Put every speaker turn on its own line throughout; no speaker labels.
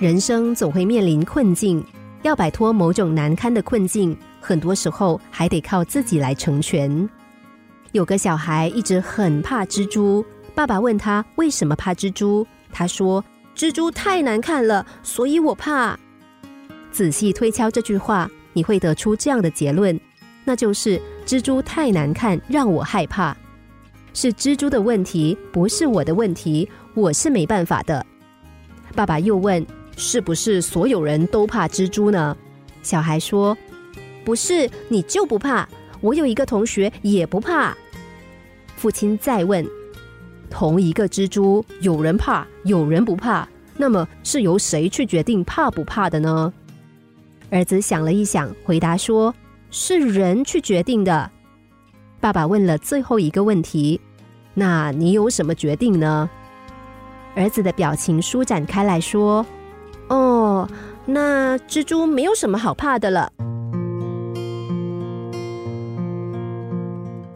人生总会面临困境，要摆脱某种难堪的困境，很多时候还得靠自己来成全。有个小孩一直很怕蜘蛛，爸爸问他为什么怕蜘蛛，他说：“蜘蛛太难看了，所以我怕。”仔细推敲这句话，你会得出这样的结论，那就是蜘蛛太难看，让我害怕。是蜘蛛的问题，不是我的问题，我是没办法的。爸爸又问。是不是所有人都怕蜘蛛呢？小孩说：“不是，你就不怕？我有一个同学也不怕。”父亲再问：“同一个蜘蛛，有人怕，有人不怕，那么是由谁去决定怕不怕的呢？”儿子想了一想，回答说：“是人去决定的。”爸爸问了最后一个问题：“那你有什么决定呢？”儿子的表情舒展开来说。那蜘蛛没有什么好怕的了。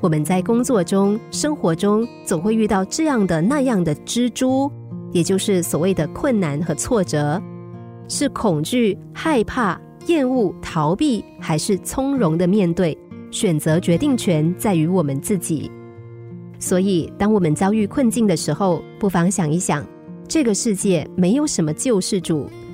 我们在工作中、生活中总会遇到这样的那样的蜘蛛，也就是所谓的困难和挫折，是恐惧、害怕、厌恶、逃避，还是从容的面对？选择决定权在于我们自己。所以，当我们遭遇困境的时候，不妨想一想。这个世界没有什么救世主，